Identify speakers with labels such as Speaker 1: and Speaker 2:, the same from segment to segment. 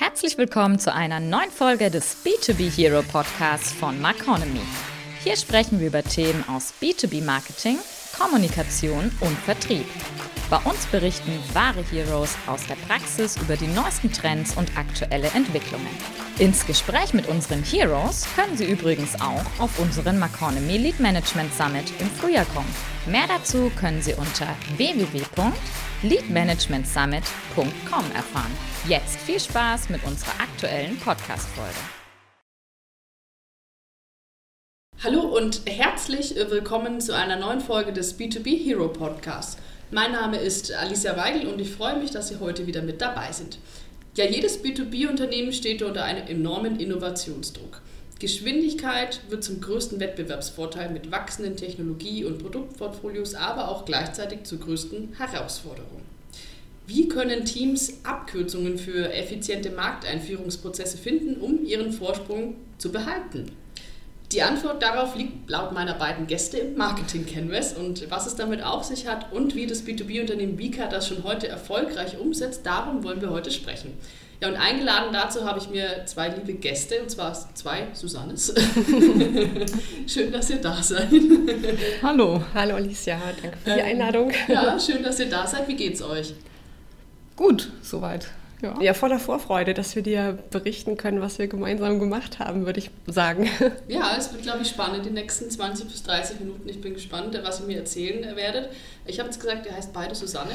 Speaker 1: Herzlich willkommen zu einer neuen Folge des B2B Hero Podcasts von Marconomy. Hier sprechen wir über Themen aus B2B Marketing, Kommunikation und Vertrieb. Bei uns berichten wahre Heroes aus der Praxis über die neuesten Trends und aktuelle Entwicklungen. Ins Gespräch mit unseren Heroes können Sie übrigens auch auf unseren Marconomy Lead Management Summit im Frühjahr kommen. Mehr dazu können Sie unter www.leadmanagementsummit.com erfahren. Jetzt viel Spaß mit unserer aktuellen Podcast-Folge.
Speaker 2: Hallo und herzlich willkommen zu einer neuen Folge des B2B Hero Podcasts. Mein Name ist Alicia Weigel und ich freue mich, dass Sie heute wieder mit dabei sind. Ja, jedes B2B-Unternehmen steht unter einem enormen Innovationsdruck. Geschwindigkeit wird zum größten Wettbewerbsvorteil mit wachsenden Technologie- und Produktportfolios, aber auch gleichzeitig zur größten Herausforderung. Wie können Teams Abkürzungen für effiziente Markteinführungsprozesse finden, um ihren Vorsprung zu behalten? Die Antwort darauf liegt laut meiner beiden Gäste im Marketing Canvas und was es damit auf sich hat und wie das B2B-Unternehmen Vika das schon heute erfolgreich umsetzt, darum wollen wir heute sprechen. Ja, und eingeladen dazu habe ich mir zwei liebe Gäste, und zwar zwei Susannes. schön, dass ihr da seid.
Speaker 3: Hallo. Hallo Alicia, danke für die ähm, Einladung.
Speaker 2: Ja, schön, dass ihr da seid. Wie geht's euch?
Speaker 3: Gut, soweit. Ja. ja, voller Vorfreude, dass wir dir berichten können, was wir gemeinsam gemacht haben, würde ich sagen.
Speaker 2: Ja, es wird, glaube ich, spannend, die nächsten 20 bis 30 Minuten. Ich bin gespannt, was ihr mir erzählen werdet. Ich habe jetzt gesagt, ihr heißt beide Susanne.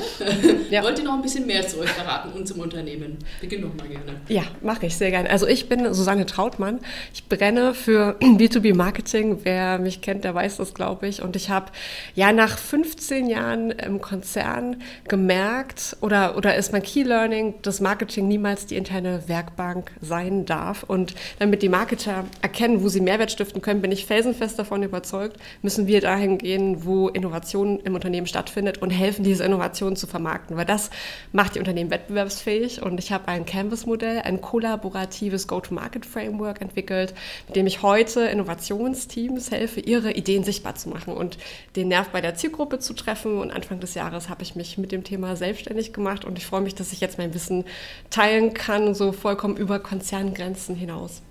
Speaker 2: Ja. Wollt ihr noch ein bisschen mehr zu euch verraten und zum Unternehmen? Beginn doch mal gerne.
Speaker 3: Ja, mache ich sehr gerne. Also ich bin Susanne Trautmann. Ich brenne für B2B-Marketing. Wer mich kennt, der weiß das, glaube ich. Und ich habe ja nach 15 Jahren im Konzern gemerkt, oder, oder ist mein Key Learning, dass Marketing niemals die interne Werkbank sein darf. Und damit die Marketer erkennen, wo sie Mehrwert stiften können, bin ich felsenfest davon überzeugt, müssen wir dahin gehen, wo Innovation im Unternehmen stattfindet stattfindet und helfen, diese Innovationen zu vermarkten, weil das macht die Unternehmen wettbewerbsfähig. Und ich habe ein Canvas-Modell, ein kollaboratives Go-to-Market-Framework entwickelt, mit dem ich heute Innovationsteams helfe, ihre Ideen sichtbar zu machen und den Nerv bei der Zielgruppe zu treffen. Und Anfang des Jahres habe ich mich mit dem Thema selbstständig gemacht und ich freue mich, dass ich jetzt mein Wissen teilen kann, so vollkommen über Konzerngrenzen hinaus.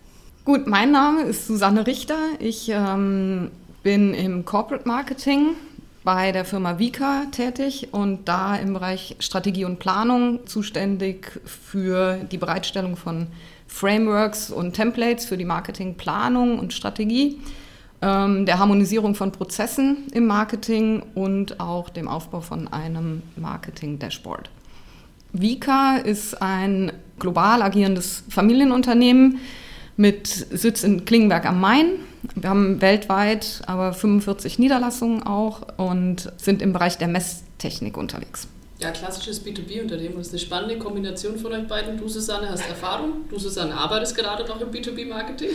Speaker 4: Gut, mein Name ist Susanne Richter. Ich ähm, bin im Corporate Marketing bei der Firma Vika tätig und da im Bereich Strategie und Planung zuständig für die Bereitstellung von Frameworks und Templates für die Marketingplanung und Strategie, ähm, der Harmonisierung von Prozessen im Marketing und auch dem Aufbau von einem Marketing-Dashboard. Vika ist ein global agierendes Familienunternehmen mit Sitz in Klingenberg am Main wir haben weltweit aber 45 Niederlassungen auch und sind im Bereich der Messtechnik unterwegs.
Speaker 2: Ja, klassisches B2B-Unternehmen. Das ist eine spannende Kombination von euch beiden. Du, Susanne, hast Erfahrung. Du, Susanne, arbeitest gerade noch im B2B-Marketing.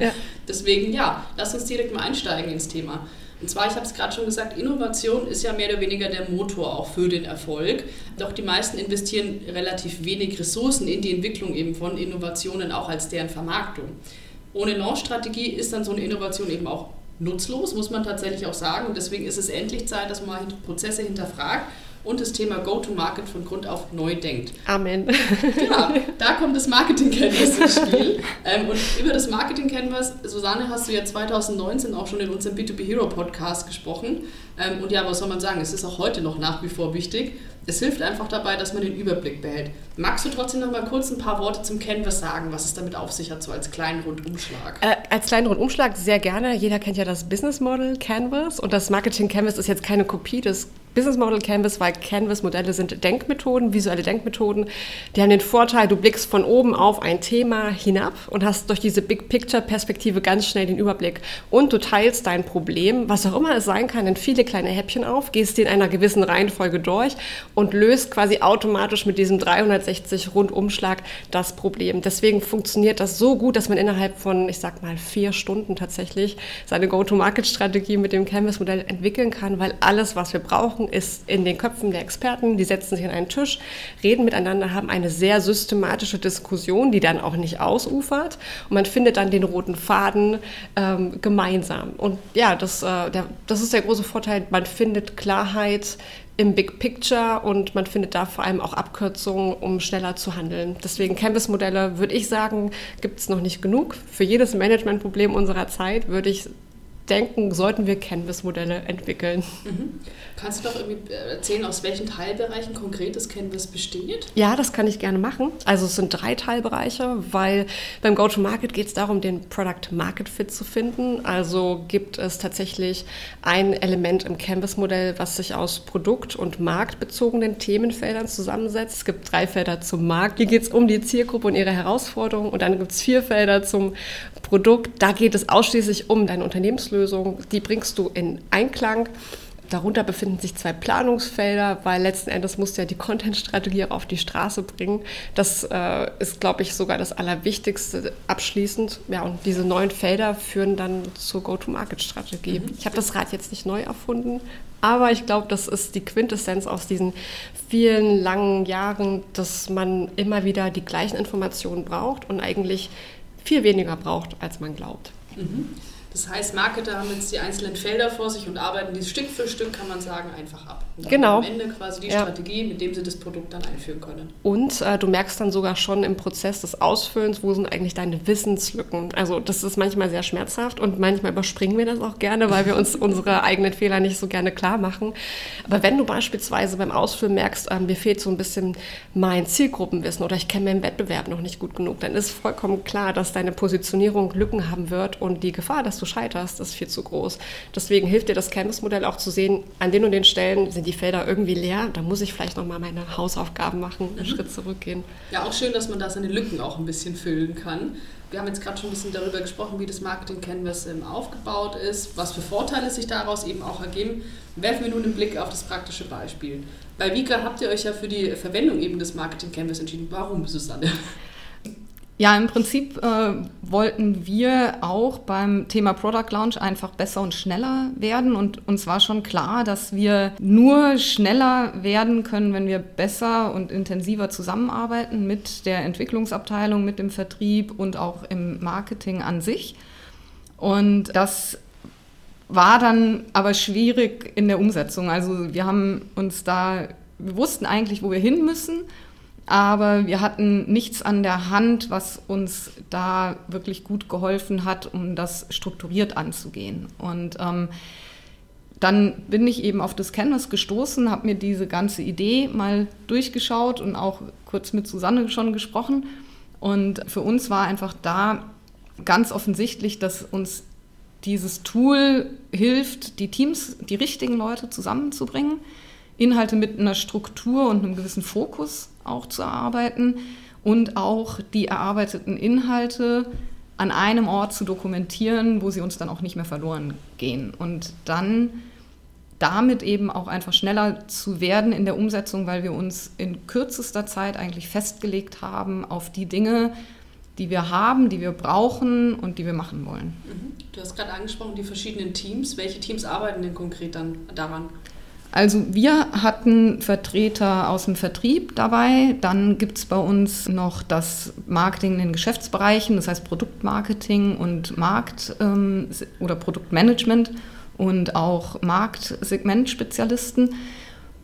Speaker 2: Ja. Deswegen, ja, lass uns direkt mal einsteigen ins Thema. Und zwar, ich habe es gerade schon gesagt, Innovation ist ja mehr oder weniger der Motor auch für den Erfolg. Doch die meisten investieren relativ wenig Ressourcen in die Entwicklung eben von Innovationen, auch als deren Vermarktung ohne Launch-Strategie ist dann so eine Innovation eben auch nutzlos, muss man tatsächlich auch sagen. Und deswegen ist es endlich Zeit, dass man Prozesse hinterfragt und das Thema Go-to-Market von Grund auf neu denkt.
Speaker 3: Amen.
Speaker 2: Ja, da kommt das Marketing-Canvas ins Spiel. Ähm, und über das Marketing-Canvas, Susanne, hast du ja 2019 auch schon in unserem B2B Hero Podcast gesprochen. Ähm, und ja, was soll man sagen? Es ist auch heute noch nach wie vor wichtig. Es hilft einfach dabei, dass man den Überblick behält. Magst du trotzdem noch mal kurz ein paar Worte zum Canvas sagen, was es damit auf sich hat, so als kleinen Rundumschlag?
Speaker 3: Äh, als kleinen Rundumschlag sehr gerne. Jeder kennt ja das Business Model Canvas und das Marketing Canvas ist jetzt keine Kopie des Business Model Canvas, weil Canvas-Modelle sind Denkmethoden, visuelle Denkmethoden. Die haben den Vorteil, du blickst von oben auf ein Thema hinab und hast durch diese Big Picture-Perspektive ganz schnell den Überblick. Und du teilst dein Problem, was auch immer es sein kann, in viele kleine Häppchen auf, gehst die in einer gewissen Reihenfolge durch und löst quasi automatisch mit diesem 360 Rundumschlag das Problem. Deswegen funktioniert das so gut, dass man innerhalb von, ich sag mal, vier Stunden tatsächlich seine Go-to-Market-Strategie mit dem Canvas-Modell entwickeln kann, weil alles, was wir brauchen, brauchen, ist in den Köpfen der Experten, die setzen sich an einen Tisch, reden miteinander, haben eine sehr systematische Diskussion, die dann auch nicht ausufert und man findet dann den roten Faden ähm, gemeinsam. Und ja, das, äh, der, das ist der große Vorteil, man findet Klarheit im Big Picture und man findet da vor allem auch Abkürzungen, um schneller zu handeln. Deswegen Canvas-Modelle, würde ich sagen, gibt es noch nicht genug. Für jedes Managementproblem unserer Zeit würde ich denken, sollten wir Canvas-Modelle entwickeln.
Speaker 2: Mhm. Kannst du doch irgendwie äh, erzählen, aus welchen Teilbereichen konkret das Canvas besteht?
Speaker 3: Ja, das kann ich gerne machen. Also es sind drei Teilbereiche, weil beim Go-to-Market geht es darum, den Product-Market-Fit zu finden. Also gibt es tatsächlich ein Element im Canvas-Modell, was sich aus Produkt- und marktbezogenen Themenfeldern zusammensetzt. Es gibt drei Felder zum Markt. Hier geht es um die Zielgruppe und ihre Herausforderungen. Und dann gibt es vier Felder zum Produkt. Da geht es ausschließlich um deine Unternehmenslösung. Die bringst du in Einklang Darunter befinden sich zwei Planungsfelder, weil letzten Endes musst du ja die Content-Strategie auch auf die Straße bringen. Das äh, ist, glaube ich, sogar das Allerwichtigste abschließend. Ja, und diese neuen Felder führen dann zur Go-to-Market-Strategie. Mhm. Ich habe das Rad jetzt nicht neu erfunden, aber ich glaube, das ist die Quintessenz aus diesen vielen langen Jahren, dass man immer wieder die gleichen Informationen braucht und eigentlich viel weniger braucht, als man glaubt.
Speaker 2: Mhm. Das heißt, Marketer haben jetzt die einzelnen Felder vor sich und arbeiten die Stück für Stück, kann man sagen, einfach ab.
Speaker 3: Und genau.
Speaker 2: Am Ende quasi die ja. Strategie, mit dem sie das Produkt dann einführen können.
Speaker 3: Und äh, du merkst dann sogar schon im Prozess des Ausfüllens, wo sind eigentlich deine Wissenslücken. Also das ist manchmal sehr schmerzhaft und manchmal überspringen wir das auch gerne, weil wir uns unsere eigenen Fehler nicht so gerne klar machen. Aber wenn du beispielsweise beim Ausfüllen merkst, äh, mir fehlt so ein bisschen mein Zielgruppenwissen oder ich kenne meinen Wettbewerb noch nicht gut genug, dann ist vollkommen klar, dass deine Positionierung Lücken haben wird und die Gefahr, dass du scheiterst, ist viel zu groß. Deswegen hilft dir das Canvas-Modell auch zu sehen, an den und den Stellen sind die Felder irgendwie leer, da muss ich vielleicht nochmal meine Hausaufgaben machen, einen mhm. Schritt zurückgehen.
Speaker 2: Ja, auch schön, dass man da seine Lücken auch ein bisschen füllen kann. Wir haben jetzt gerade schon ein bisschen darüber gesprochen, wie das Marketing Canvas ähm, aufgebaut ist, was für Vorteile sich daraus eben auch ergeben. Werfen wir nun einen Blick auf das praktische Beispiel. Bei Vika habt ihr euch ja für die Verwendung eben des Marketing Canvas entschieden. Warum, Susanne?
Speaker 4: Ja, im Prinzip äh, wollten wir auch beim Thema Product Launch einfach besser und schneller werden. Und uns war schon klar, dass wir nur schneller werden können, wenn wir besser und intensiver zusammenarbeiten mit der Entwicklungsabteilung, mit dem Vertrieb und auch im Marketing an sich. Und das war dann aber schwierig in der Umsetzung. Also wir haben uns da, wir wussten eigentlich, wo wir hin müssen aber wir hatten nichts an der Hand, was uns da wirklich gut geholfen hat, um das strukturiert anzugehen. Und ähm, dann bin ich eben auf das Canvas gestoßen, habe mir diese ganze Idee mal durchgeschaut und auch kurz mit Susanne schon gesprochen. Und für uns war einfach da ganz offensichtlich, dass uns dieses Tool hilft, die Teams, die richtigen Leute zusammenzubringen, Inhalte mit einer Struktur und einem gewissen Fokus auch zu erarbeiten und auch die erarbeiteten Inhalte an einem Ort zu dokumentieren, wo sie uns dann auch nicht mehr verloren gehen. Und dann damit eben auch einfach schneller zu werden in der Umsetzung, weil wir uns in kürzester Zeit eigentlich festgelegt haben auf die Dinge, die wir haben, die wir brauchen und die wir machen wollen.
Speaker 2: Mhm. Du hast gerade angesprochen, die verschiedenen Teams. Welche Teams arbeiten denn konkret dann daran?
Speaker 4: Also wir hatten Vertreter aus dem Vertrieb dabei. Dann gibt es bei uns noch das Marketing in den Geschäftsbereichen, das heißt Produktmarketing und Markt- ähm, oder Produktmanagement und auch Marktsegmentspezialisten.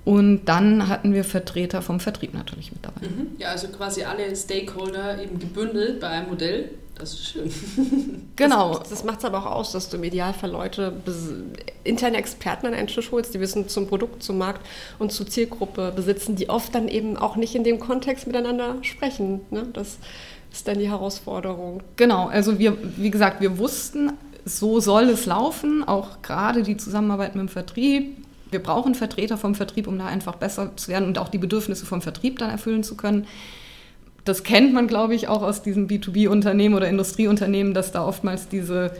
Speaker 4: Und dann hatten wir Vertreter vom Vertrieb natürlich mit dabei.
Speaker 2: Mhm. Ja, also quasi alle Stakeholder eben gebündelt bei einem Modell. Das ist schön.
Speaker 3: Genau. Das, das macht es aber auch aus, dass du im Idealfall Leute, interne Experten an einen Tisch holst, die wissen zum Produkt, zum Markt und zur Zielgruppe besitzen, die oft dann eben auch nicht in dem Kontext miteinander sprechen. Ne? Das ist dann die Herausforderung.
Speaker 4: Genau. Also wir, wie gesagt, wir wussten, so soll es laufen, auch gerade die Zusammenarbeit mit dem Vertrieb. Wir brauchen Vertreter vom Vertrieb, um da einfach besser zu werden und auch die Bedürfnisse vom Vertrieb dann erfüllen zu können das kennt man, glaube ich, auch aus diesen B2B-Unternehmen oder Industrieunternehmen, dass da oftmals diese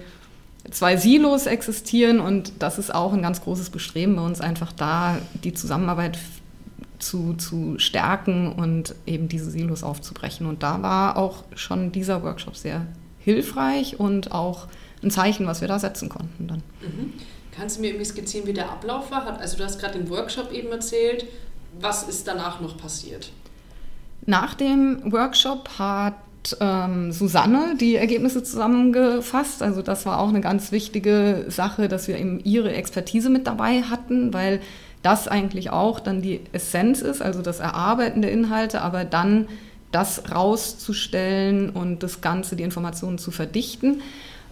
Speaker 4: zwei Silos existieren und das ist auch ein ganz großes Bestreben bei uns, einfach da die Zusammenarbeit zu, zu stärken und eben diese Silos aufzubrechen. Und da war auch schon dieser Workshop sehr hilfreich und auch ein Zeichen, was wir da setzen konnten dann.
Speaker 2: Mhm. Kannst du mir irgendwie skizzieren, wie der Ablauf war? Also du hast gerade den Workshop eben erzählt. Was ist danach noch passiert?
Speaker 4: Nach dem Workshop hat ähm, Susanne die Ergebnisse zusammengefasst. Also das war auch eine ganz wichtige Sache, dass wir eben ihre Expertise mit dabei hatten, weil das eigentlich auch dann die Essenz ist, also das Erarbeiten der Inhalte, aber dann das rauszustellen und das Ganze, die Informationen zu verdichten.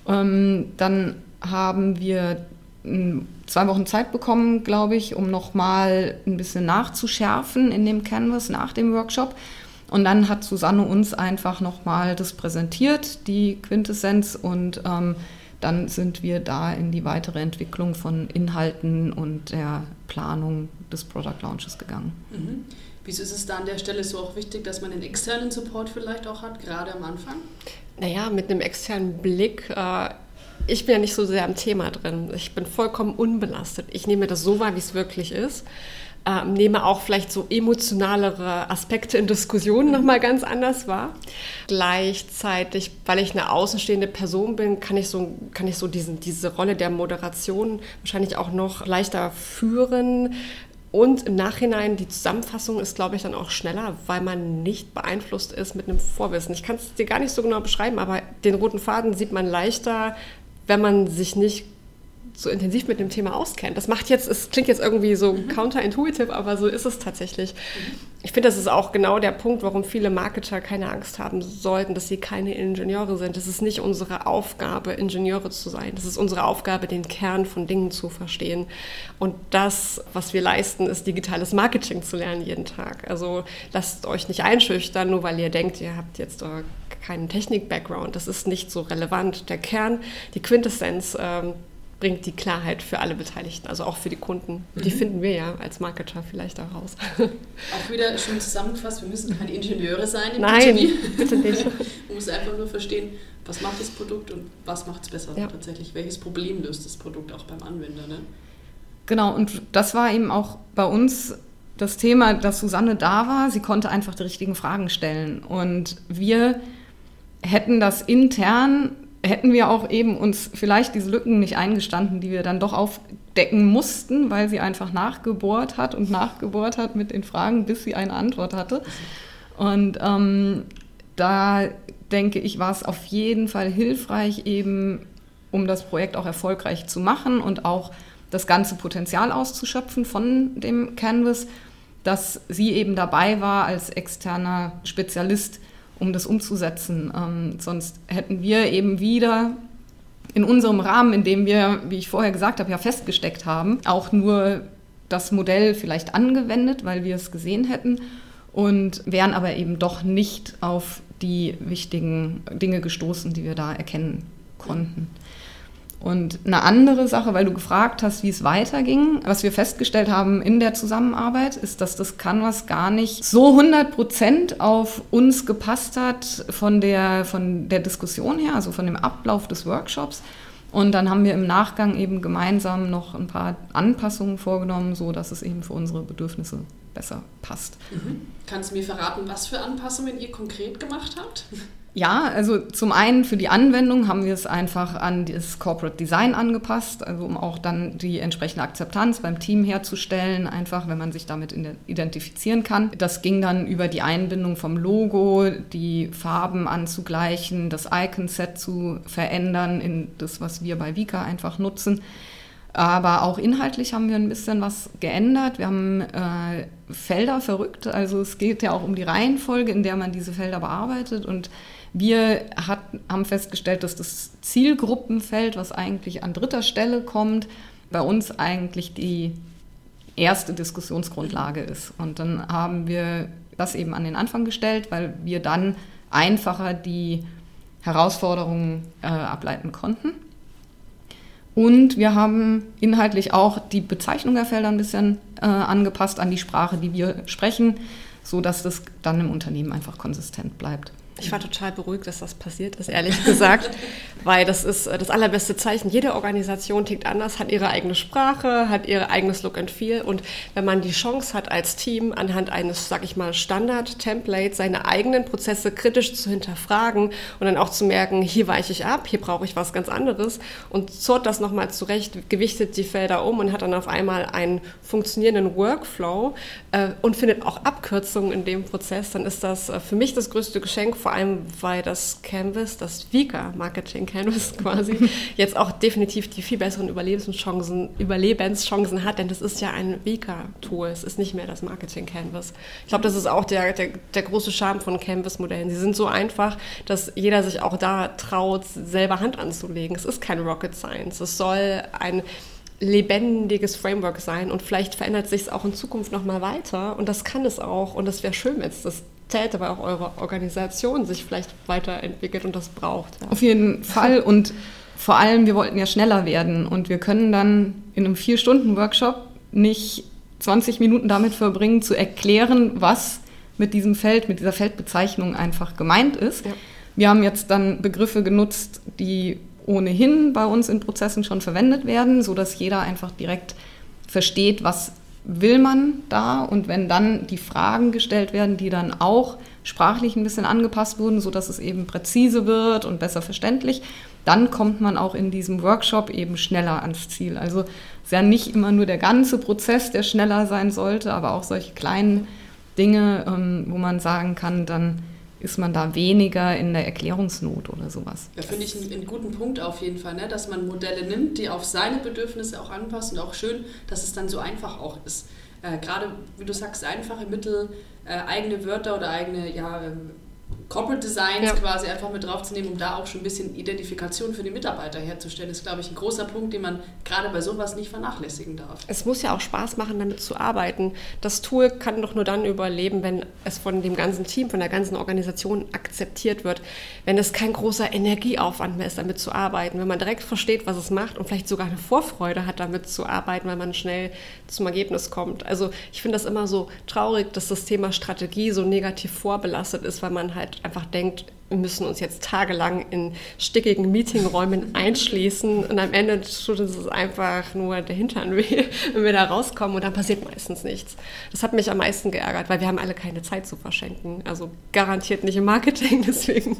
Speaker 4: Ähm, dann haben wir zwei Wochen Zeit bekommen, glaube ich, um nochmal ein bisschen nachzuschärfen in dem Canvas nach dem Workshop. Und dann hat Susanne uns einfach nochmal das präsentiert, die Quintessenz, und ähm, dann sind wir da in die weitere Entwicklung von Inhalten und der Planung des Product Launches gegangen.
Speaker 2: Mhm. Wieso ist es da an der Stelle so auch wichtig, dass man den externen Support vielleicht auch hat, gerade am Anfang?
Speaker 3: Naja, mit einem externen Blick. Äh, ich bin ja nicht so sehr am Thema drin. Ich bin vollkommen unbelastet. Ich nehme das so wahr, wie es wirklich ist. Ähm, nehme auch vielleicht so emotionalere Aspekte in Diskussionen nochmal ganz anders wahr. Gleichzeitig, weil ich eine außenstehende Person bin, kann ich so, kann ich so diesen, diese Rolle der Moderation wahrscheinlich auch noch leichter führen, und im Nachhinein, die Zusammenfassung ist, glaube ich, dann auch schneller, weil man nicht beeinflusst ist mit einem Vorwissen. Ich kann es dir gar nicht so genau beschreiben, aber den roten Faden sieht man leichter, wenn man sich nicht so intensiv mit dem Thema auskennt. Das macht jetzt, es klingt jetzt irgendwie so mhm. counterintuitive, aber so ist es tatsächlich. Mhm. Ich finde, das ist auch genau der Punkt, warum viele Marketer keine Angst haben sollten, dass sie keine Ingenieure sind. Das ist nicht unsere Aufgabe, Ingenieure zu sein. Das ist unsere Aufgabe, den Kern von Dingen zu verstehen. Und das, was wir leisten, ist digitales Marketing zu lernen jeden Tag. Also lasst euch nicht einschüchtern, nur weil ihr denkt, ihr habt jetzt keinen Technik-Background. Das ist nicht so relevant. Der Kern, die Quintessenz, ähm, bringt die Klarheit für alle Beteiligten, also auch für die Kunden. Mhm. Die finden wir ja als Marketer vielleicht auch raus.
Speaker 2: Auch wieder schön zusammengefasst, wir müssen keine Ingenieure sein
Speaker 3: im Nein, B2B. bitte nicht.
Speaker 2: Man muss einfach nur verstehen, was macht das Produkt und was macht es besser ja. tatsächlich. Welches Problem löst das Produkt auch beim Anwender. Ne?
Speaker 4: Genau, und das war eben auch bei uns das Thema, dass Susanne da war. Sie konnte einfach die richtigen Fragen stellen. Und wir hätten das intern hätten wir auch eben uns vielleicht diese Lücken nicht eingestanden, die wir dann doch aufdecken mussten, weil sie einfach nachgebohrt hat und nachgebohrt hat mit den Fragen, bis sie eine Antwort hatte. Und ähm, da denke ich, war es auf jeden Fall hilfreich, eben um das Projekt auch erfolgreich zu machen und auch das ganze Potenzial auszuschöpfen von dem Canvas, dass sie eben dabei war als externer Spezialist um das umzusetzen. Ähm, sonst hätten wir eben wieder in unserem Rahmen, in dem wir, wie ich vorher gesagt habe, ja festgesteckt haben, auch nur das Modell vielleicht angewendet, weil wir es gesehen hätten und wären aber eben doch nicht auf die wichtigen Dinge gestoßen, die wir da erkennen konnten. Und eine andere Sache, weil du gefragt hast, wie es weiterging, was wir festgestellt haben in der Zusammenarbeit, ist, dass das Canvas gar nicht so 100 Prozent auf uns gepasst hat von der, von der Diskussion her, also von dem Ablauf des Workshops. Und dann haben wir im Nachgang eben gemeinsam noch ein paar Anpassungen vorgenommen, so dass es eben für unsere Bedürfnisse besser passt.
Speaker 2: Mhm. Kannst du mir verraten, was für Anpassungen ihr konkret gemacht habt?
Speaker 4: Ja, also zum einen für die Anwendung haben wir es einfach an das Corporate Design angepasst, also um auch dann die entsprechende Akzeptanz beim Team herzustellen, einfach wenn man sich damit identifizieren kann. Das ging dann über die Einbindung vom Logo, die Farben anzugleichen, das Icon-Set zu verändern in das, was wir bei Vika einfach nutzen. Aber auch inhaltlich haben wir ein bisschen was geändert. Wir haben äh, Felder verrückt. Also es geht ja auch um die Reihenfolge, in der man diese Felder bearbeitet. Und wir hat, haben festgestellt, dass das Zielgruppenfeld, was eigentlich an dritter Stelle kommt, bei uns eigentlich die erste Diskussionsgrundlage ist. Und dann haben wir das eben an den Anfang gestellt, weil wir dann einfacher die Herausforderungen äh, ableiten konnten. Und wir haben inhaltlich auch die Bezeichnung der Felder ein bisschen äh, angepasst an die Sprache, die wir sprechen, sodass das dann im Unternehmen einfach konsistent bleibt.
Speaker 3: Ich war total beruhigt, dass das passiert ist, ehrlich gesagt, weil das ist äh, das allerbeste Zeichen. Jede Organisation tickt anders, hat ihre eigene Sprache, hat ihr eigenes Look and Feel und wenn man die Chance hat, als Team anhand eines, sag ich mal, Standard-Templates seine eigenen Prozesse kritisch zu hinterfragen und dann auch zu merken, hier weiche ich ab, hier brauche ich was ganz anderes und zort das nochmal zurecht, gewichtet die Felder um und hat dann auf einmal einen funktionierenden Workflow äh, und findet auch Abkürzungen in dem Prozess, dann ist das äh, für mich das größte Geschenk vor allem weil das Canvas, das Vika Marketing Canvas quasi, jetzt auch definitiv die viel besseren Überlebenschancen, Überlebenschancen hat, denn das ist ja ein Vika-Tool, es ist nicht mehr das Marketing Canvas. Ich glaube, das ist auch der, der, der große Charme von Canvas-Modellen. Sie sind so einfach, dass jeder sich auch da traut, selber Hand anzulegen. Es ist kein Rocket Science. Es soll ein lebendiges Framework sein und vielleicht verändert sich es auch in Zukunft nochmal weiter und das kann es auch und das wäre schön, wenn es das weil auch eure Organisation sich vielleicht weiterentwickelt und das braucht.
Speaker 4: Ja. Auf jeden Fall und vor allem, wir wollten ja schneller werden und wir können dann in einem Vier-Stunden-Workshop nicht 20 Minuten damit verbringen, zu erklären, was mit diesem Feld, mit dieser Feldbezeichnung einfach gemeint ist. Ja. Wir haben jetzt dann Begriffe genutzt, die ohnehin bei uns in Prozessen schon verwendet werden, sodass jeder einfach direkt versteht, was will man da und wenn dann die Fragen gestellt werden, die dann auch sprachlich ein bisschen angepasst wurden, sodass es eben präzise wird und besser verständlich, dann kommt man auch in diesem Workshop eben schneller ans Ziel. Also ist ja nicht immer nur der ganze Prozess, der schneller sein sollte, aber auch solche kleinen Dinge, ähm, wo man sagen kann, dann ist man da weniger in der Erklärungsnot oder sowas.
Speaker 2: Ja, finde ich einen, einen, guten Punkt auf jeden Fall, ne? dass man Modelle nimmt, die auf seine Bedürfnisse auch anpassen und auch schön, dass es dann so einfach auch ist. Äh, Gerade, wie du sagst, einfache Mittel, äh, eigene Wörter oder eigene ja, ähm, Corporate Designs ja. quasi einfach mit draufzunehmen, um da auch schon ein bisschen Identifikation für die Mitarbeiter herzustellen, ist, glaube ich, ein großer Punkt, den man gerade bei sowas nicht vernachlässigen darf.
Speaker 3: Es muss ja auch Spaß machen, damit zu arbeiten. Das Tool kann doch nur dann überleben, wenn es von dem ganzen Team, von der ganzen Organisation akzeptiert wird, wenn es kein großer Energieaufwand mehr ist, damit zu arbeiten, wenn man direkt versteht, was es macht und vielleicht sogar eine Vorfreude hat, damit zu arbeiten, weil man schnell zum Ergebnis kommt. Also ich finde das immer so traurig, dass das Thema Strategie so negativ vorbelastet ist, weil man halt einfach denkt, müssen uns jetzt tagelang in stickigen Meetingräumen einschließen und am Ende tut es einfach nur der Hintern weh, wenn wir da rauskommen und dann passiert meistens nichts. Das hat mich am meisten geärgert, weil wir haben alle keine Zeit zu verschenken. Also garantiert nicht im Marketing, deswegen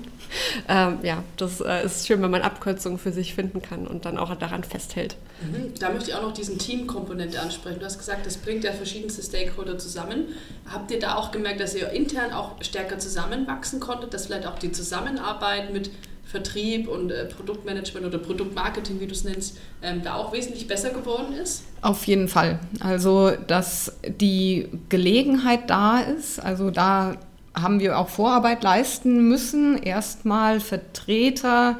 Speaker 3: ähm, ja, das äh, ist schön, wenn man Abkürzungen für sich finden kann und dann auch daran festhält.
Speaker 2: Mhm. Da möchte ich auch noch diesen Teamkomponente ansprechen. Du hast gesagt, das bringt ja verschiedenste Stakeholder zusammen. Habt ihr da auch gemerkt, dass ihr intern auch stärker zusammenwachsen konntet, dass vielleicht auch die Zusammenarbeit mit Vertrieb und äh, Produktmanagement oder Produktmarketing, wie du es nennst, ähm, da auch wesentlich besser geworden ist?
Speaker 4: Auf jeden Fall. Also, dass die Gelegenheit da ist, also da haben wir auch Vorarbeit leisten müssen, erstmal Vertreter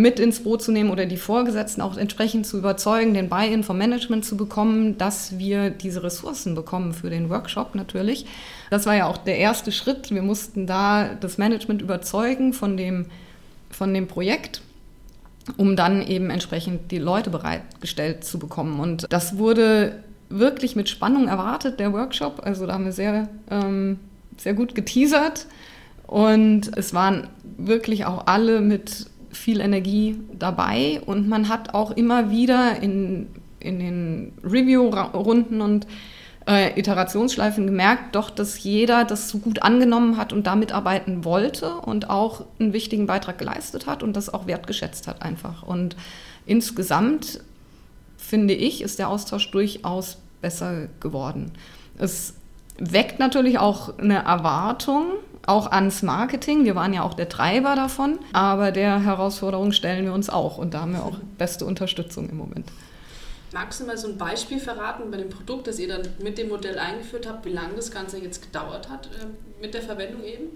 Speaker 4: mit ins Boot zu nehmen oder die Vorgesetzten auch entsprechend zu überzeugen, den Buy-in vom Management zu bekommen, dass wir diese Ressourcen bekommen für den Workshop natürlich. Das war ja auch der erste Schritt. Wir mussten da das Management überzeugen von dem, von dem Projekt, um dann eben entsprechend die Leute bereitgestellt zu bekommen. Und das wurde wirklich mit Spannung erwartet, der Workshop. Also da haben wir sehr, ähm, sehr gut geteasert. Und es waren wirklich auch alle mit viel Energie dabei und man hat auch immer wieder in, in den Review-Runden und äh, Iterationsschleifen gemerkt, doch, dass jeder das so gut angenommen hat und da mitarbeiten wollte und auch einen wichtigen Beitrag geleistet hat und das auch wertgeschätzt hat einfach. Und insgesamt, finde ich, ist der Austausch durchaus besser geworden. Es weckt natürlich auch eine Erwartung auch ans Marketing. Wir waren ja auch der Treiber davon, aber der Herausforderung stellen wir uns auch und da haben wir auch beste Unterstützung im Moment.
Speaker 2: Magst du mal so ein Beispiel verraten bei dem Produkt, das ihr dann mit dem Modell eingeführt habt, wie lange das Ganze jetzt gedauert hat äh, mit der Verwendung eben?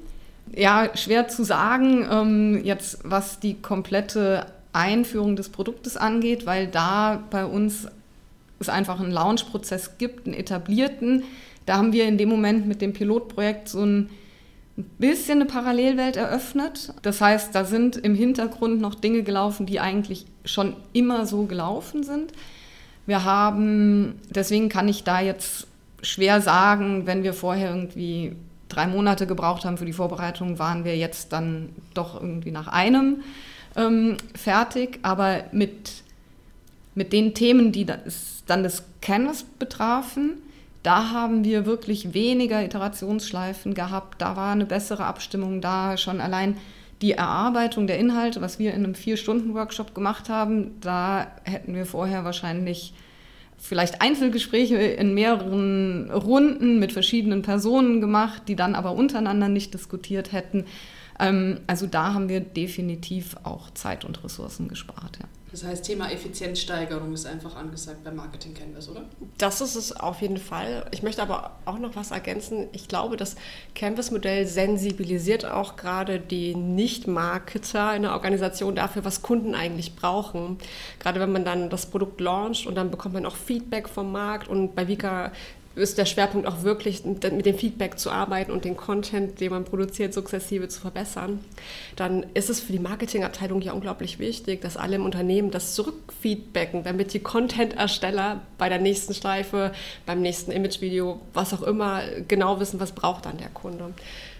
Speaker 4: Ja, schwer zu sagen, ähm, jetzt was die komplette Einführung des Produktes angeht, weil da bei uns es einfach einen Launch-Prozess gibt, einen etablierten. Da haben wir in dem Moment mit dem Pilotprojekt so ein ein bisschen eine Parallelwelt eröffnet. Das heißt, da sind im Hintergrund noch Dinge gelaufen, die eigentlich schon immer so gelaufen sind. Wir haben, deswegen kann ich da jetzt schwer sagen, wenn wir vorher irgendwie drei Monate gebraucht haben für die Vorbereitung, waren wir jetzt dann doch irgendwie nach einem ähm, fertig. Aber mit, mit den Themen, die das, dann das Canvas betrafen, da haben wir wirklich weniger Iterationsschleifen gehabt. Da war eine bessere Abstimmung da. Schon allein die Erarbeitung der Inhalte, was wir in einem Vier-Stunden-Workshop gemacht haben, da hätten wir vorher wahrscheinlich vielleicht Einzelgespräche in mehreren Runden mit verschiedenen Personen gemacht, die dann aber untereinander nicht diskutiert hätten. Ähm, also da haben wir definitiv auch Zeit und Ressourcen gespart. Ja.
Speaker 2: Das heißt, Thema Effizienzsteigerung ist einfach angesagt beim Marketing Canvas, oder?
Speaker 3: Das ist es auf jeden Fall. Ich möchte aber auch noch was ergänzen. Ich glaube, das Canvas-Modell sensibilisiert auch gerade die Nicht-Marketer in der Organisation dafür, was Kunden eigentlich brauchen. Gerade wenn man dann das Produkt launcht und dann bekommt man auch Feedback vom Markt und bei Vika ist der Schwerpunkt auch wirklich mit dem Feedback zu arbeiten und den Content, den man produziert, sukzessive zu verbessern, dann ist es für die Marketingabteilung ja unglaublich wichtig, dass alle im Unternehmen das zurückfeedbacken, damit die Content-Ersteller bei der nächsten Streife, beim nächsten Imagevideo, was auch immer, genau wissen, was braucht dann der Kunde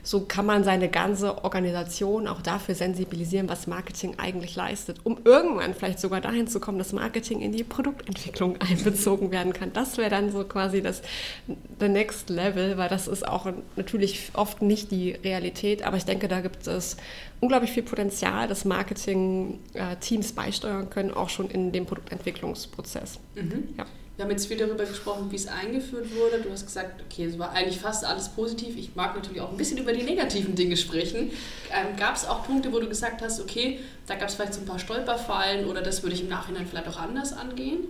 Speaker 3: so kann man seine ganze Organisation auch dafür sensibilisieren, was Marketing eigentlich leistet, um irgendwann vielleicht sogar dahin zu kommen, dass Marketing in die Produktentwicklung einbezogen werden kann. Das wäre dann so quasi das the next level, weil das ist auch natürlich oft nicht die Realität, aber ich denke, da gibt es unglaublich viel Potenzial, dass Marketing-Teams äh, beisteuern können, auch schon in dem Produktentwicklungsprozess.
Speaker 2: Mhm. Ja. Wir haben jetzt viel darüber gesprochen, wie es eingeführt wurde. Du hast gesagt, okay, es war eigentlich fast alles positiv. Ich mag natürlich auch ein bisschen über die negativen Dinge sprechen. Ähm, gab es auch Punkte, wo du gesagt hast, okay, da gab es vielleicht so ein paar Stolperfallen oder das würde ich im Nachhinein vielleicht auch anders angehen?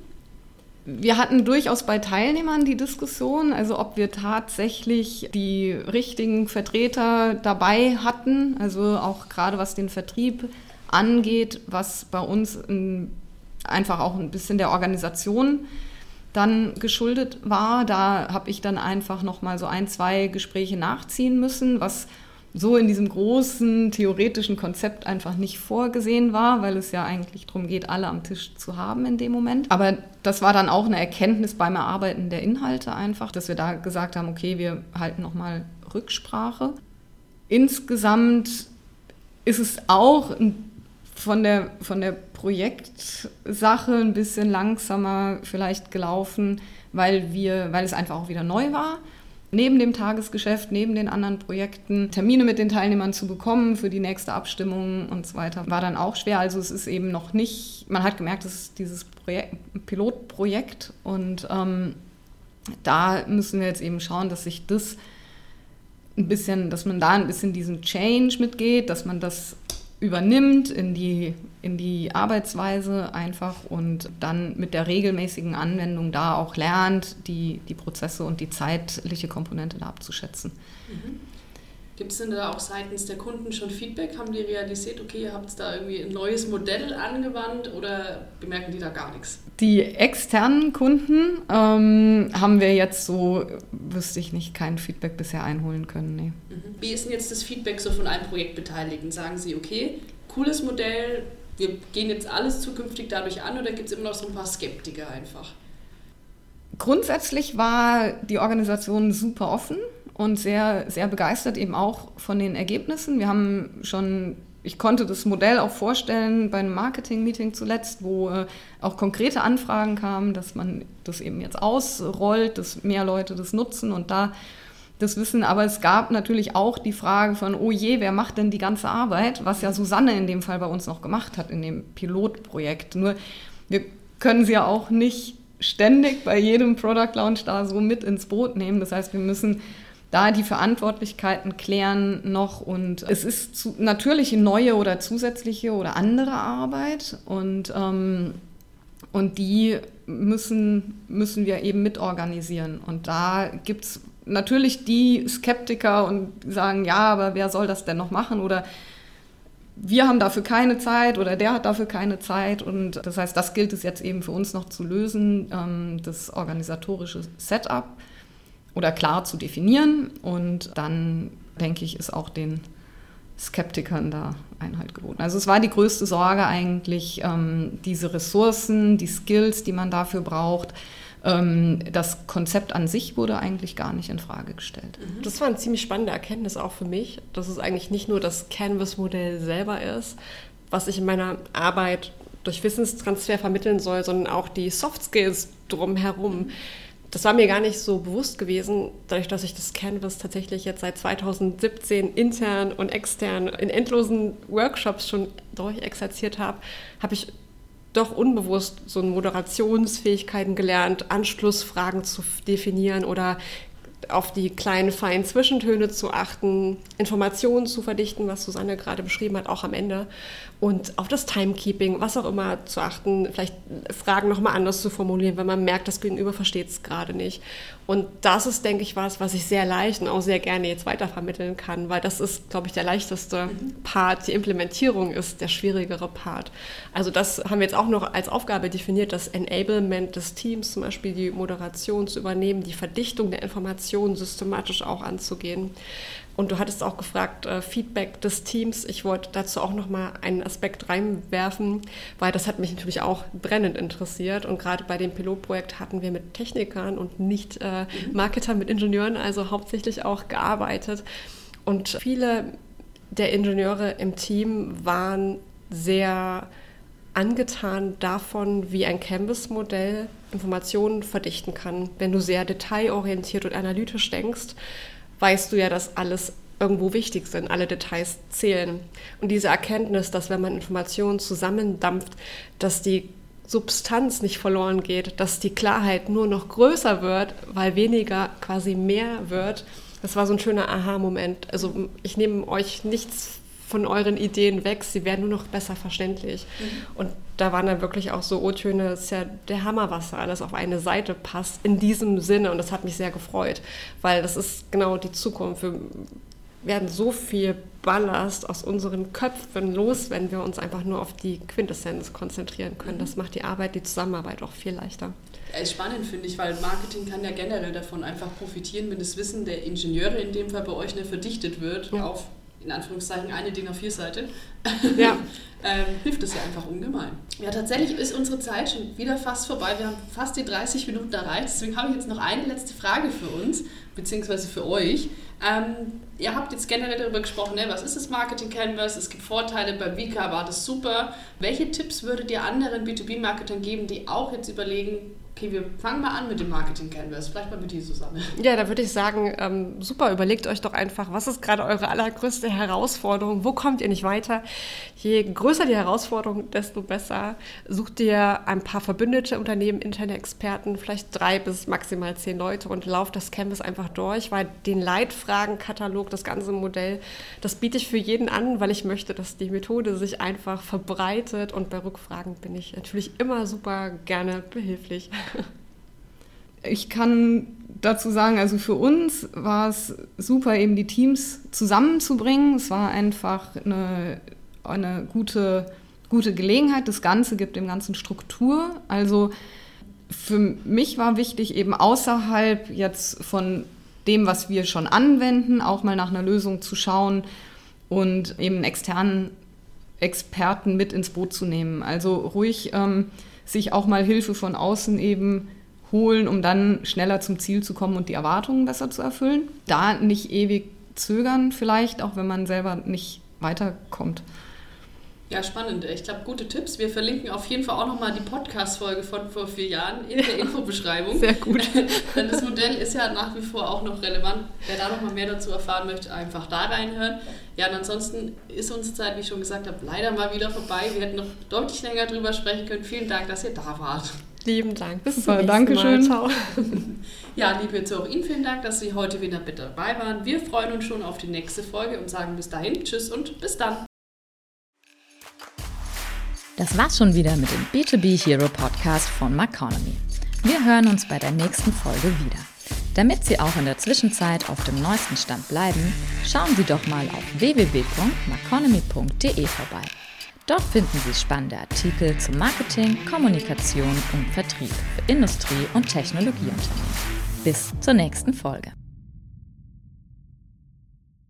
Speaker 4: Wir hatten durchaus bei Teilnehmern die Diskussion, also ob wir tatsächlich die richtigen Vertreter dabei hatten, also auch gerade was den Vertrieb angeht, was bei uns einfach auch ein bisschen der Organisation dann geschuldet war. Da habe ich dann einfach noch mal so ein, zwei Gespräche nachziehen müssen, was so in diesem großen theoretischen Konzept einfach nicht vorgesehen war, weil es ja eigentlich darum geht, alle am Tisch zu haben in dem Moment. Aber das war dann auch eine Erkenntnis beim Erarbeiten der Inhalte einfach, dass wir da gesagt haben, okay, wir halten noch mal Rücksprache. Insgesamt ist es auch von der, von der Projektsache ein bisschen langsamer vielleicht gelaufen, weil, wir, weil es einfach auch wieder neu war. Neben dem Tagesgeschäft, neben den anderen Projekten, Termine mit den Teilnehmern zu bekommen für die nächste Abstimmung und so weiter, war dann auch schwer. Also es ist eben noch nicht, man hat gemerkt, es ist dieses Projekt, Pilotprojekt und ähm, da müssen wir jetzt eben schauen, dass sich das ein bisschen, dass man da ein bisschen diesen Change mitgeht, dass man das übernimmt in die, in die Arbeitsweise einfach und dann mit der regelmäßigen Anwendung da auch lernt, die, die Prozesse und die zeitliche Komponente da abzuschätzen.
Speaker 2: Mhm. Gibt es denn da auch seitens der Kunden schon Feedback? Haben die realisiert, okay, ihr habt da irgendwie ein neues Modell angewandt oder bemerken die da gar nichts?
Speaker 4: Die externen Kunden ähm, haben wir jetzt so, wüsste ich nicht, kein Feedback bisher einholen können. Nee.
Speaker 2: Mhm. Wie ist denn jetzt das Feedback so von allen Projektbeteiligten? Sagen sie, okay, cooles Modell, wir gehen jetzt alles zukünftig dadurch an oder gibt es immer noch so ein paar Skeptiker einfach?
Speaker 4: Grundsätzlich war die Organisation super offen und sehr, sehr begeistert eben auch von den Ergebnissen. Wir haben schon, ich konnte das Modell auch vorstellen bei einem Marketing-Meeting zuletzt, wo äh, auch konkrete Anfragen kamen, dass man das eben jetzt ausrollt, dass mehr Leute das nutzen und da das wissen. Aber es gab natürlich auch die Frage von, oh je, wer macht denn die ganze Arbeit, was ja Susanne in dem Fall bei uns noch gemacht hat in dem Pilotprojekt. Nur wir können sie ja auch nicht ständig bei jedem Product Launch da so mit ins Boot nehmen. Das heißt, wir müssen da die Verantwortlichkeiten klären noch und es ist zu, natürlich neue oder zusätzliche oder andere Arbeit und, ähm, und die müssen, müssen wir eben mitorganisieren. Und da gibt es natürlich die Skeptiker und sagen, ja, aber wer soll das denn noch machen? Oder wir haben dafür keine Zeit oder der hat dafür keine Zeit. Und das heißt, das gilt es jetzt eben für uns noch zu lösen, ähm, das organisatorische Setup oder klar zu definieren. Und dann, denke ich, ist auch den Skeptikern da Einhalt geboten. Also es war die größte Sorge eigentlich, ähm, diese Ressourcen, die Skills, die man dafür braucht. Ähm, das Konzept an sich wurde eigentlich gar nicht in Frage gestellt.
Speaker 3: Mhm. Das war eine ziemlich spannende Erkenntnis auch für mich, dass es eigentlich nicht nur das Canvas-Modell selber ist, was ich in meiner Arbeit durch Wissenstransfer vermitteln soll, sondern auch die Soft Skills drumherum das war mir gar nicht so bewusst gewesen, dadurch, dass ich das Canvas tatsächlich jetzt seit 2017 intern und extern in endlosen Workshops schon durchexerziert habe, habe ich doch unbewusst so Moderationsfähigkeiten gelernt, Anschlussfragen zu definieren oder auf die kleinen feinen Zwischentöne zu achten, Informationen zu verdichten, was Susanne gerade beschrieben hat, auch am Ende. Und auf das Timekeeping, was auch immer zu achten, vielleicht Fragen nochmal anders zu formulieren, wenn man merkt, das Gegenüber versteht es gerade nicht. Und das ist, denke ich, was, was ich sehr leicht und auch sehr gerne jetzt weitervermitteln kann, weil das ist, glaube ich, der leichteste mhm. Part. Die Implementierung ist der schwierigere Part. Also das haben wir jetzt auch noch als Aufgabe definiert, das Enablement des Teams, zum Beispiel die Moderation zu übernehmen, die Verdichtung der Informationen systematisch auch anzugehen. Und du hattest auch gefragt, äh, Feedback des Teams. Ich wollte dazu auch noch mal einen Aspekt reinwerfen, weil das hat mich natürlich auch brennend interessiert. Und gerade bei dem Pilotprojekt hatten wir mit Technikern und nicht äh, mhm. Marketern, mit Ingenieuren, also hauptsächlich auch gearbeitet. Und viele der Ingenieure im Team waren sehr angetan davon, wie ein Canvas-Modell Informationen verdichten kann. Wenn du sehr detailorientiert und analytisch denkst, weißt du ja, dass alles irgendwo wichtig sind, alle Details zählen. Und diese Erkenntnis, dass wenn man Informationen zusammendampft, dass die Substanz nicht verloren geht, dass die Klarheit nur noch größer wird, weil weniger quasi mehr wird, das war so ein schöner Aha-Moment. Also ich nehme euch nichts von euren Ideen weg, sie werden nur noch besser verständlich. Mhm. Und da waren dann wirklich auch so O-Töne, es ist ja der Hammer, was da alles auf eine Seite passt, in diesem Sinne. Und das hat mich sehr gefreut, weil das ist genau die Zukunft. Wir werden so viel Ballast aus unseren Köpfen los, wenn wir uns einfach nur auf die Quintessenz konzentrieren können. Das macht die Arbeit, die Zusammenarbeit auch viel leichter.
Speaker 2: Ja, spannend finde ich, weil Marketing kann ja generell davon einfach profitieren, wenn das Wissen der Ingenieure in dem Fall bei euch nicht verdichtet wird ja. auf in Anführungszeichen eine DIN A4-Seite, ja. ähm, hilft es ja einfach ungemein. Ja, tatsächlich ist unsere Zeit schon wieder fast vorbei. Wir haben fast die 30 Minuten erreicht. Deswegen habe ich jetzt noch eine letzte Frage für uns, beziehungsweise für euch. Ähm, ihr habt jetzt generell darüber gesprochen, ne? was ist das Marketing Canvas? Es gibt Vorteile, bei Vika war das super. Welche Tipps würdet ihr anderen B2B-Marketern geben, die auch jetzt überlegen, Okay, wir fangen mal an mit dem Marketing Canvas. Vielleicht mal mit dir, Susanne.
Speaker 3: Ja, da würde ich sagen, ähm, super, überlegt euch doch einfach, was ist gerade eure allergrößte Herausforderung? Wo kommt ihr nicht weiter? Je größer die Herausforderung, desto besser. Sucht dir ein paar verbündete Unternehmen, interne Experten, vielleicht drei bis maximal zehn Leute und lauft das Canvas einfach durch, weil den Leitfragenkatalog, das ganze Modell, das biete ich für jeden an, weil ich möchte, dass die Methode sich einfach verbreitet und bei Rückfragen bin ich natürlich immer super gerne behilflich.
Speaker 4: Ich kann dazu sagen, also für uns war es super, eben die Teams zusammenzubringen. Es war einfach eine, eine gute, gute Gelegenheit. Das Ganze gibt dem Ganzen Struktur. Also für mich war wichtig, eben außerhalb jetzt von dem, was wir schon anwenden, auch mal nach einer Lösung zu schauen und eben externen Experten mit ins Boot zu nehmen. Also ruhig ähm, sich auch mal Hilfe von außen eben holen, um dann schneller zum Ziel zu kommen und die Erwartungen besser zu erfüllen. Da nicht ewig zögern vielleicht, auch wenn man selber nicht weiterkommt.
Speaker 2: Ja, spannend. Ich glaube, gute Tipps. Wir verlinken auf jeden Fall auch nochmal die Podcast-Folge von vor vier Jahren in der Infobeschreibung.
Speaker 3: Sehr gut.
Speaker 2: Denn das Modell ist ja nach wie vor auch noch relevant. Wer da nochmal mehr dazu erfahren möchte, einfach da reinhören. Ja, und ansonsten ist unsere Zeit, wie ich schon gesagt habe, leider mal wieder vorbei. Wir hätten noch deutlich länger drüber sprechen können. Vielen Dank, dass ihr da wart.
Speaker 3: Lieben Dank.
Speaker 4: Bis Super, zum Dankeschön. Mal. Ciao.
Speaker 2: Ja, liebe Zuhörer, Ihnen vielen Dank, dass Sie heute wieder mit dabei waren. Wir freuen uns schon auf die nächste Folge und sagen bis dahin Tschüss und bis dann.
Speaker 1: Das war's schon wieder mit dem B2B Hero Podcast von Maconomy. Wir hören uns bei der nächsten Folge wieder. Damit Sie auch in der Zwischenzeit auf dem neuesten Stand bleiben, schauen Sie doch mal auf www.maconomy.de vorbei. Dort finden Sie spannende Artikel zu Marketing, Kommunikation und Vertrieb für Industrie- und Technologieunternehmen. Bis zur nächsten Folge.